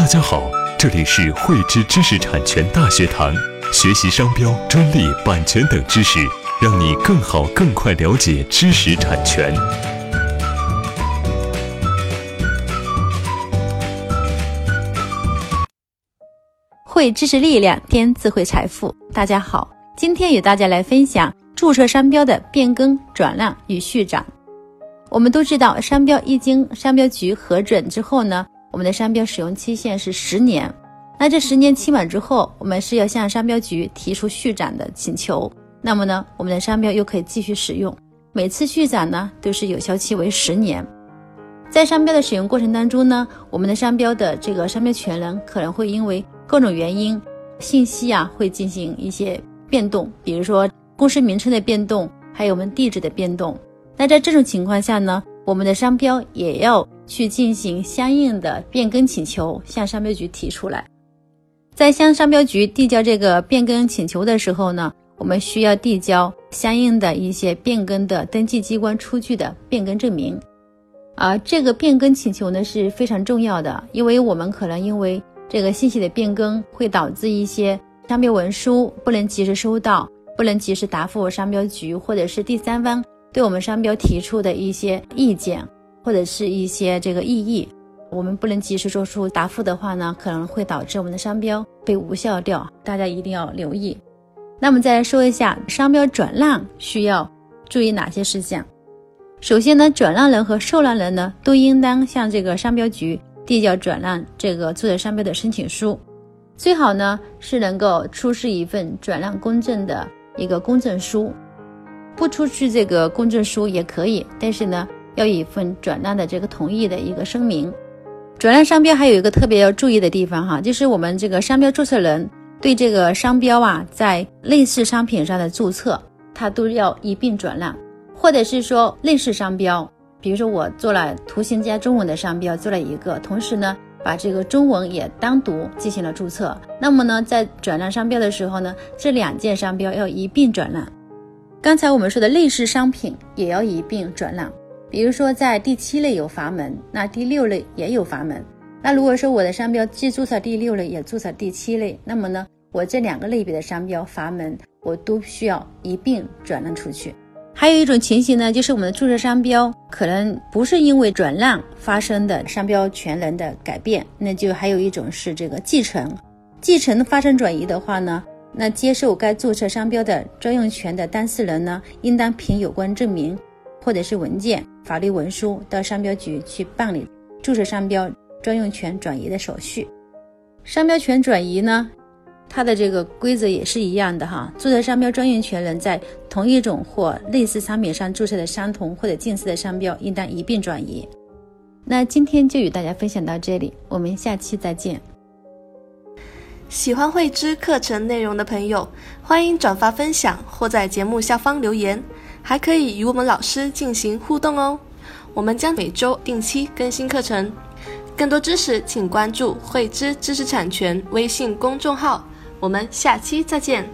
大家好，这里是汇知知识产权大学堂，学习商标、专利、版权等知识，让你更好、更快了解知识产权。汇知识力量，添智慧财富。大家好，今天与大家来分享注册商标的变更、转让与续展。我们都知道，商标一经商标局核准之后呢，我们的商标使用期限是十年。那这十年期满之后，我们是要向商标局提出续展的请求。那么呢，我们的商标又可以继续使用。每次续展呢，都是有效期为十年。在商标的使用过程当中呢，我们的商标的这个商标权人可能会因为各种原因，信息啊会进行一些变动，比如说公司名称的变动，还有我们地址的变动。那在这种情况下呢，我们的商标也要去进行相应的变更请求，向商标局提出来。在向商标局递交这个变更请求的时候呢，我们需要递交相应的一些变更的登记机关出具的变更证明。啊，这个变更请求呢是非常重要的，因为我们可能因为这个信息的变更，会导致一些商标文书不能及时收到，不能及时答复商标局或者是第三方。对我们商标提出的一些意见或者是一些这个异议，我们不能及时做出答复的话呢，可能会导致我们的商标被无效掉。大家一定要留意。那么再来说一下商标转让需要注意哪些事项。首先呢，转让人和受让人呢都应当向这个商标局递交转让这个注册商标的申请书，最好呢是能够出示一份转让公证的一个公证书。不出具这个公证书也可以，但是呢，要一份转让的这个同意的一个声明。转让商标还有一个特别要注意的地方哈，就是我们这个商标注册人对这个商标啊，在类似商品上的注册，它都要一并转让，或者是说类似商标，比如说我做了图形加中文的商标，做了一个，同时呢，把这个中文也单独进行了注册，那么呢，在转让商标的时候呢，这两件商标要一并转让。刚才我们说的类似商品也要一并转让，比如说在第七类有阀门，那第六类也有阀门。那如果说我的商标既注册第六类也注册第七类，那么呢，我这两个类别的商标阀门我都需要一并转让出去。还有一种情形呢，就是我们的注册商标可能不是因为转让发生的商标权人的改变，那就还有一种是这个继承，继承发生转移的话呢。那接受该注册商标的专用权的当事人呢，应当凭有关证明或者是文件、法律文书到商标局去办理注册商标专用权转移的手续。商标权转移呢，它的这个规则也是一样的哈。注册商标专用权人在同一种或类似商品上注册的相同或者近似的商标，应当一并转移。那今天就与大家分享到这里，我们下期再见。喜欢慧知课程内容的朋友，欢迎转发分享或在节目下方留言，还可以与我们老师进行互动哦。我们将每周定期更新课程，更多知识请关注慧知知识产权微信公众号。我们下期再见。